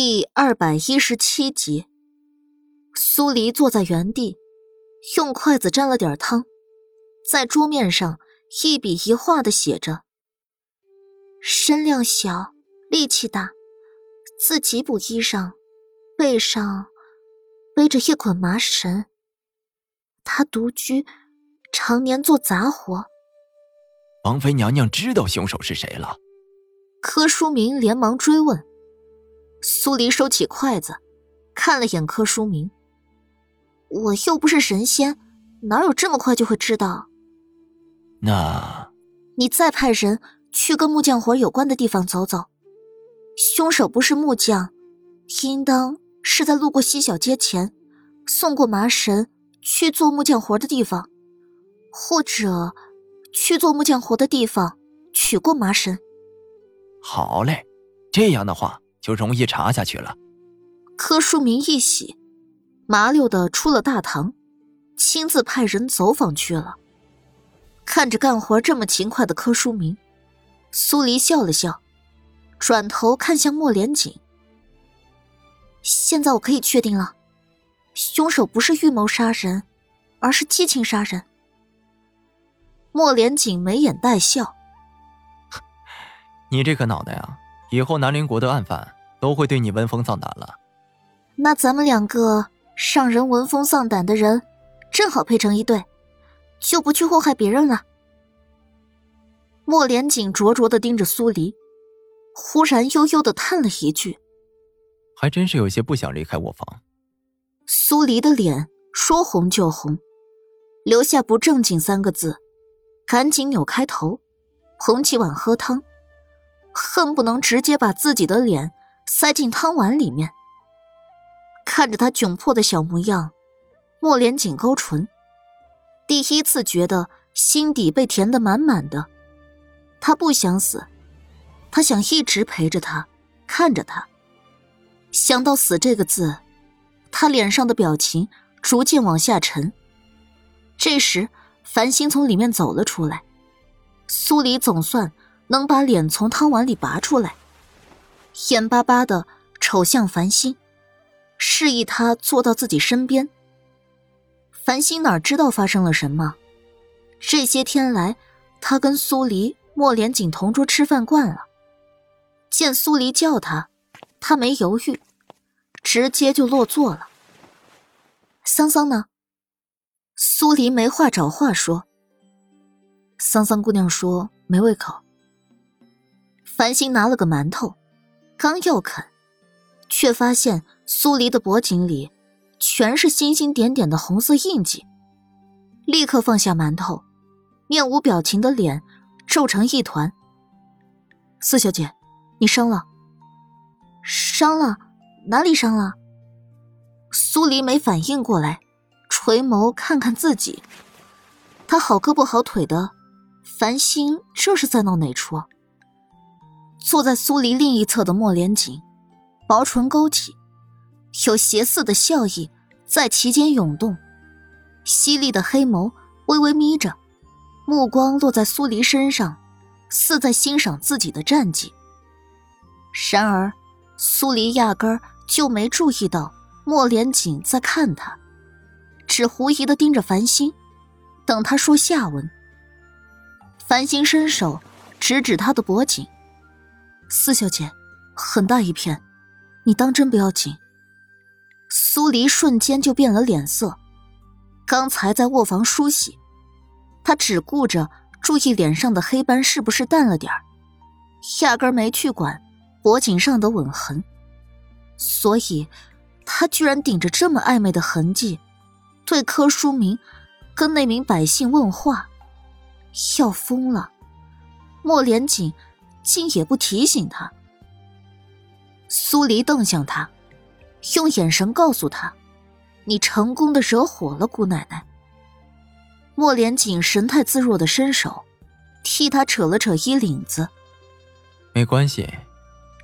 第二百一十七集，苏黎坐在原地，用筷子沾了点汤，在桌面上一笔一画的写着：“身量小，力气大，自己补衣裳，背上背着一捆麻绳。他独居，常年做杂活。”王妃娘娘知道凶手是谁了？柯书明连忙追问。苏黎收起筷子，看了眼柯书明。我又不是神仙，哪有这么快就会知道？那，你再派人去跟木匠活有关的地方走走。凶手不是木匠，应当是在路过西小街前，送过麻绳去做木匠活的地方，或者去做木匠活的地方取过麻绳。好嘞，这样的话。就容易查下去了。柯书明一喜，麻溜的出了大堂，亲自派人走访去了。看着干活这么勤快的柯书明，苏黎笑了笑，转头看向莫连锦。现在我可以确定了，凶手不是预谋杀人，而是激情杀人。莫连锦眉眼带笑：“你这颗脑袋啊！”以后南陵国的案犯都会对你闻风丧胆了。那咱们两个让人闻风丧胆的人，正好配成一对，就不去祸害别人了。莫连锦灼灼的盯着苏黎，忽然悠悠的叹了一句：“还真是有些不想离开卧房。”苏黎的脸说红就红，留下“不正经”三个字，赶紧扭开头，捧起碗喝汤。恨不能直接把自己的脸塞进汤碗里面。看着他窘迫的小模样，莫连锦勾唇，第一次觉得心底被填得满满的。他不想死，他想一直陪着他，看着他。想到死这个字，他脸上的表情逐渐往下沉。这时，繁星从里面走了出来，苏黎总算。能把脸从汤碗里拔出来，眼巴巴的瞅向繁星，示意他坐到自己身边。繁星哪知道发生了什么？这些天来，他跟苏黎、莫连锦同桌吃饭惯了，见苏黎叫他，他没犹豫，直接就落座了。桑桑呢？苏黎没话找话说。桑桑姑娘说没胃口。繁星拿了个馒头，刚要啃，却发现苏黎的脖颈里全是星星点点的红色印记，立刻放下馒头，面无表情的脸皱成一团。四小姐，你伤了？伤了？哪里伤了？苏黎没反应过来，垂眸看看自己，他好胳膊好腿的，繁星这是在闹哪出？坐在苏黎另一侧的莫连锦，薄唇勾起，有邪肆的笑意在其间涌动，犀利的黑眸微微眯着，目光落在苏黎身上，似在欣赏自己的战绩。然而，苏黎压根就没注意到莫连锦在看他，只狐疑的盯着繁星，等他说下文。繁星伸手指指他的脖颈。四小姐，很大一片，你当真不要紧。苏黎瞬间就变了脸色，刚才在卧房梳洗，他只顾着注意脸上的黑斑是不是淡了点儿，压根没去管脖颈上的吻痕，所以，他居然顶着这么暧昧的痕迹，对柯书明跟那名百姓问话，要疯了。莫连锦。竟也不提醒他。苏黎瞪向他，用眼神告诉他：“你成功的惹火了姑奶奶。”莫连锦神态自若的伸手，替他扯了扯衣领子。没关系，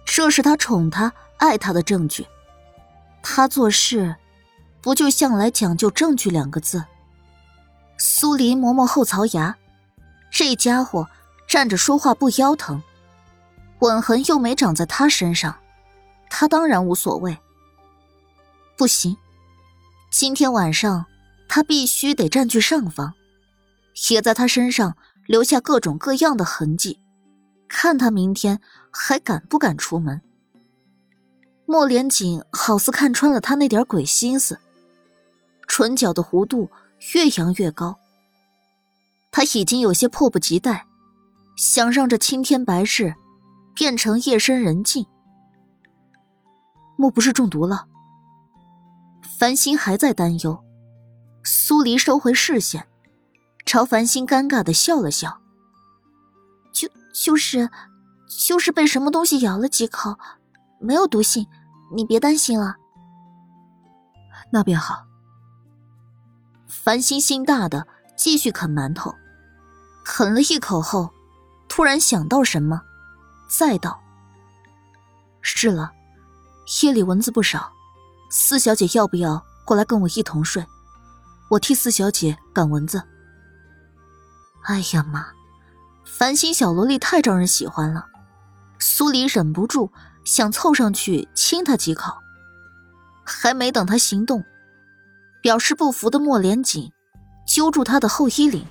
这是他宠他、爱他的证据。他做事，不就向来讲究证据两个字？苏黎磨磨后槽牙，这家伙站着说话不腰疼。吻痕又没长在他身上，他当然无所谓。不行，今天晚上他必须得占据上风，也在他身上留下各种各样的痕迹，看他明天还敢不敢出门。莫连锦好似看穿了他那点鬼心思，唇角的弧度越扬越高。他已经有些迫不及待，想让这青天白日变成夜深人静。莫不是中毒了？繁星还在担忧。苏黎收回视线，朝繁星尴尬的笑了笑：“就就是，就是被什么东西咬了几口。”没有毒性，你别担心了。那便好。繁星心大的继续啃馒头，啃了一口后，突然想到什么，再道：“是了，夜里蚊子不少，四小姐要不要过来跟我一同睡？我替四小姐赶蚊子。”哎呀妈，繁星小萝莉太招人喜欢了，苏黎忍不住。想凑上去亲他几口，还没等他行动，表示不服的莫连锦揪住他的后衣领，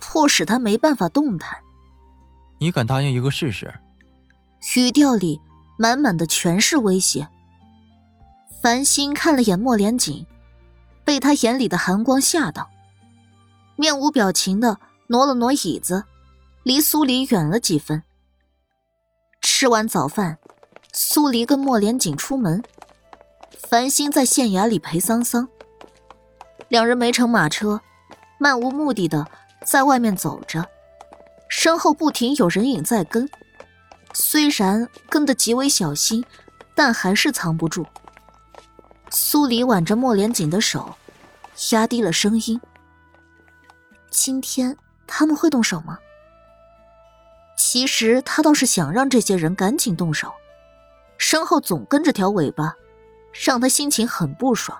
迫使他没办法动弹。你敢答应一个试试？语调里满满的全是威胁。繁星看了眼莫连锦，被他眼里的寒光吓到，面无表情的挪了挪椅子，离苏黎远了几分。吃完早饭。苏黎跟莫连锦出门，繁星在县衙里陪桑桑。两人没乘马车，漫无目的的在外面走着，身后不停有人影在跟。虽然跟得极为小心，但还是藏不住。苏黎挽着莫连锦的手，压低了声音：“今天他们会动手吗？”其实他倒是想让这些人赶紧动手。身后总跟着条尾巴，让他心情很不爽。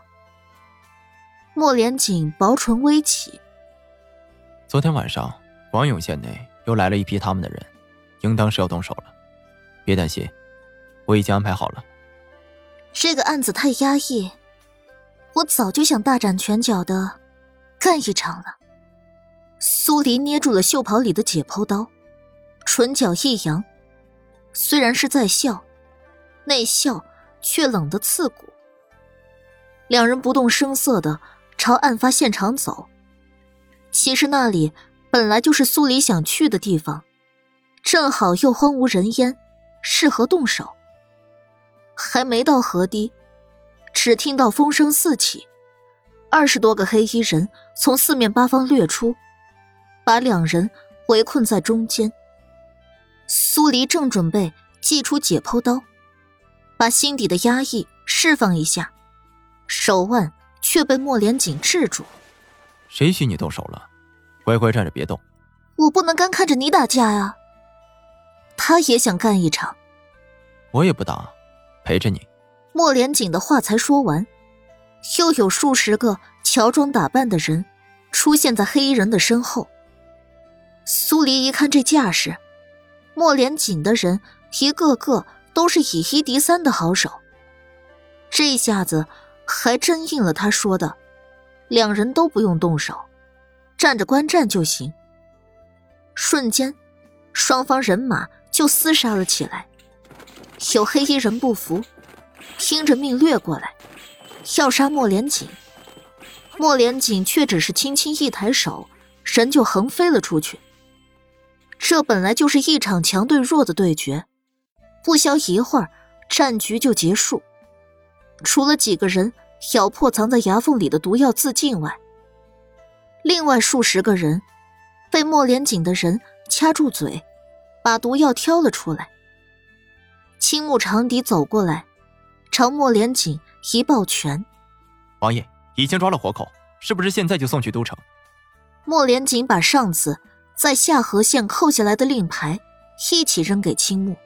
莫连锦薄唇微起。昨天晚上，广永县内又来了一批他们的人，应当是要动手了。别担心，我已经安排好了。这个案子太压抑，我早就想大展拳脚的干一场了。苏黎捏住了袖袍里的解剖刀，唇角一扬，虽然是在笑。那笑，却冷得刺骨。两人不动声色的朝案发现场走。其实那里本来就是苏黎想去的地方，正好又荒无人烟，适合动手。还没到河堤，只听到风声四起，二十多个黑衣人从四面八方掠出，把两人围困在中间。苏黎正准备祭出解剖刀。把心底的压抑释放一下，手腕却被莫连锦制住。谁许你动手了？乖乖站着别动。我不能干看着你打架呀。他也想干一场。我也不打，陪着你。莫连锦的话才说完，又有数十个乔装打扮的人出现在黑衣人的身后。苏黎一看这架势，莫连锦的人一个个。都是以一敌三的好手，这下子还真应了他说的，两人都不用动手，站着观战就行。瞬间，双方人马就厮杀了起来。有黑衣人不服，拼着命掠过来，要杀莫连锦。莫连锦却只是轻轻一抬手，人就横飞了出去。这本来就是一场强对弱的对决。不消一会儿，战局就结束。除了几个人咬破藏在牙缝里的毒药自尽外，另外数十个人被莫连锦的人掐住嘴，把毒药挑了出来。青木长笛走过来，朝莫连锦一抱拳：“王爷已经抓了活口，是不是现在就送去都城？”莫连锦把上次在下河县扣下来的令牌一起扔给青木。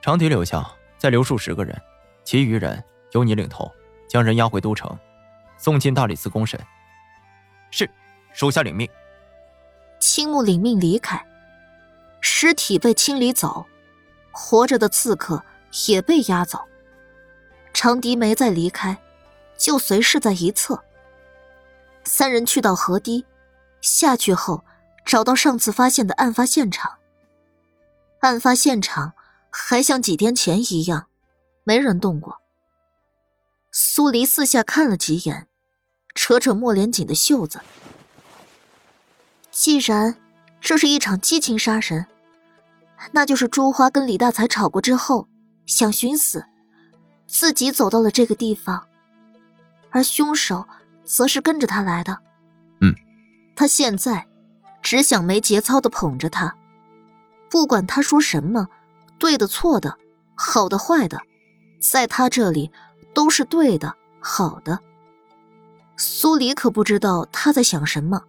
长笛留下，再留数十个人，其余人由你领头，将人押回都城，送进大理寺公审。是，属下领命。青木领命离开，尸体被清理走，活着的刺客也被押走。长笛没再离开，就随侍在一侧。三人去到河堤，下去后找到上次发现的案发现场。案发现场还像几天前一样，没人动过。苏黎四下看了几眼，扯扯莫连锦的袖子。既然这是一场激情杀人，那就是朱花跟李大才吵过之后想寻死，自己走到了这个地方，而凶手则是跟着他来的。嗯，他现在只想没节操的捧着他。不管他说什么，对的、错的、好的、坏的，在他这里都是对的、好的。苏黎可不知道他在想什么，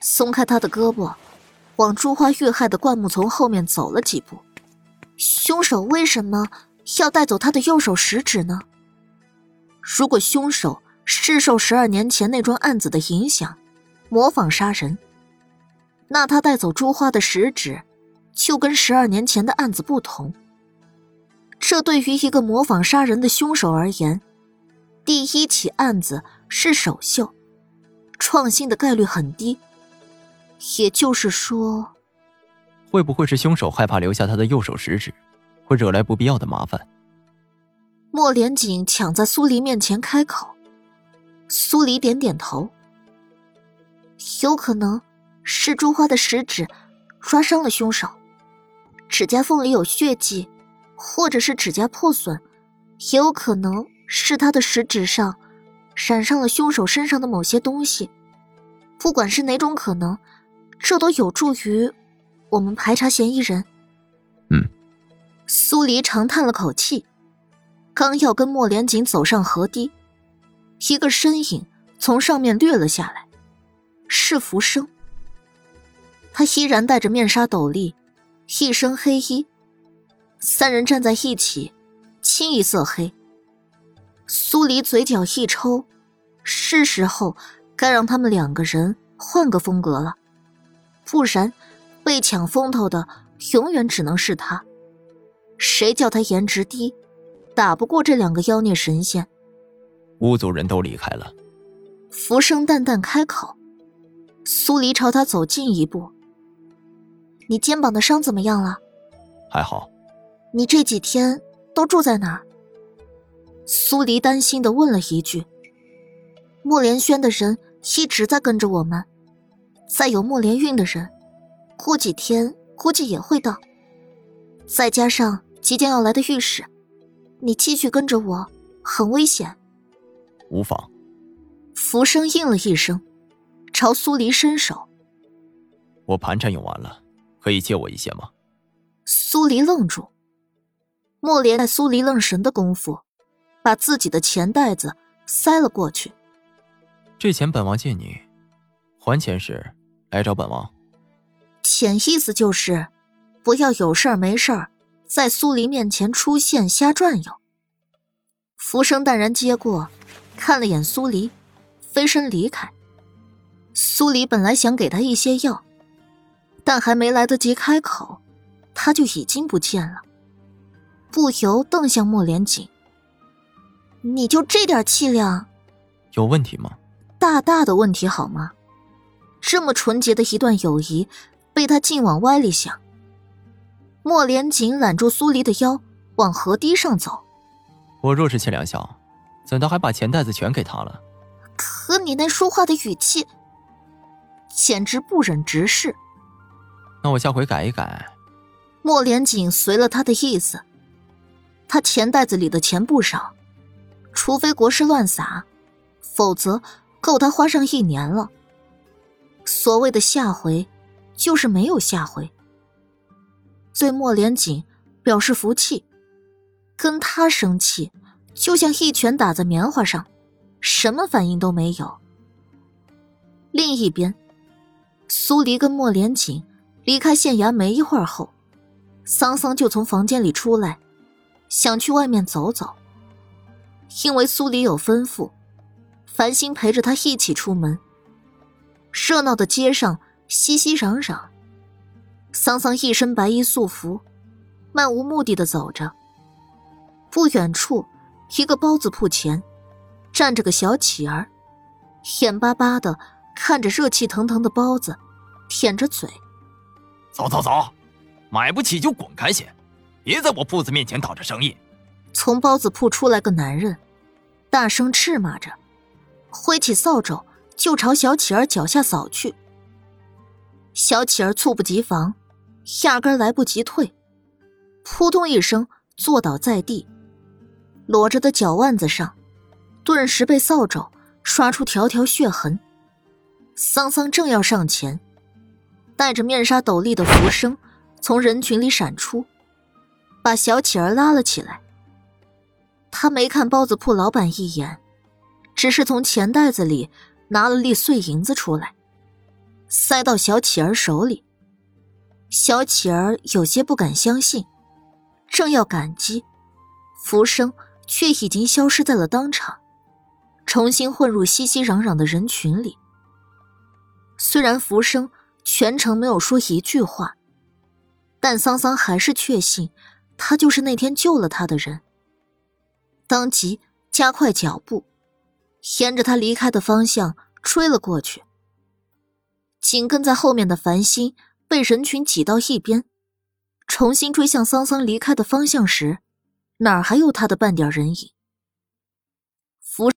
松开他的胳膊，往朱花遇害的灌木丛后面走了几步。凶手为什么要带走他的右手食指呢？如果凶手是受十二年前那桩案子的影响，模仿杀人，那他带走朱花的食指。就跟十二年前的案子不同。这对于一个模仿杀人的凶手而言，第一起案子是首秀，创新的概率很低。也就是说，会不会是凶手害怕留下他的右手食指，会惹来不必要的麻烦？莫连锦抢在苏黎面前开口，苏黎点点头。有可能是朱花的食指抓伤了凶手。指甲缝里有血迹，或者是指甲破损，也有可能是他的食指上染上了凶手身上的某些东西。不管是哪种可能，这都有助于我们排查嫌疑人。嗯，苏黎长叹了口气，刚要跟莫连锦走上河堤，一个身影从上面掠了下来，是浮生。他依然戴着面纱斗笠。一身黑衣，三人站在一起，清一色黑。苏黎嘴角一抽，是时候该让他们两个人换个风格了，不然被抢风头的永远只能是他。谁叫他颜值低，打不过这两个妖孽神仙。巫族人都离开了，浮生淡淡开口。苏黎朝他走近一步。你肩膀的伤怎么样了？还好。你这几天都住在哪儿？苏黎担心的问了一句。莫连轩的人一直在跟着我们，再有莫连运的人，过几天估计也会到。再加上即将要来的御史，你继续跟着我很危险。无妨。浮生应了一声，朝苏黎伸手。我盘缠用完了。可以借我一些吗？苏黎愣住，莫连在苏黎愣神的功夫，把自己的钱袋子塞了过去。这钱本王借你，还钱时来找本王。潜意思就是，不要有事儿没事儿在苏黎面前出现瞎转悠。浮生淡然接过，看了眼苏黎，飞身离开。苏黎本来想给他一些药。但还没来得及开口，他就已经不见了，不由瞪向莫连锦：“你就这点气量，有问题吗？大大的问题好吗？这么纯洁的一段友谊，被他竟往歪里想。”莫连锦揽住苏黎的腰，往河堤上走。我若是欠两小，怎的还把钱袋子全给他了？可你那说话的语气，简直不忍直视。那我下回改一改。莫连锦随了他的意思。他钱袋子里的钱不少，除非国师乱撒，否则够他花上一年了。所谓的下回，就是没有下回。对莫连锦表示服气，跟他生气，就像一拳打在棉花上，什么反应都没有。另一边，苏黎跟莫连锦。离开县衙没一会儿后，桑桑就从房间里出来，想去外面走走。因为苏黎有吩咐，繁星陪着他一起出门。热闹的街上熙熙攘攘，桑桑一身白衣素服，漫无目的的走着，不远处，一个包子铺前，站着个小乞儿，眼巴巴的看着热气腾腾的包子，舔着嘴。走走走，买不起就滚开些，别在我铺子面前挡着生意。从包子铺出来个男人，大声斥骂着，挥起扫帚就朝小乞儿脚下扫去。小乞儿猝不及防，压根来不及退，扑通一声坐倒在地。裸着的脚腕子上，顿时被扫帚刷出条条血痕。桑桑正要上前，戴着面纱斗笠的浮生从人群里闪出，把小乞儿拉了起来。他没看包子铺老板一眼，只是从钱袋子里拿了粒碎银子出来，塞到小乞儿手里。小乞儿有些不敢相信，正要感激，浮生。却已经消失在了当场，重新混入熙熙攘攘的人群里。虽然浮生全程没有说一句话，但桑桑还是确信他就是那天救了他的人。当即加快脚步，沿着他离开的方向追了过去。紧跟在后面的繁星被人群挤到一边，重新追向桑桑离开的方向时。哪儿还有他的半点人影？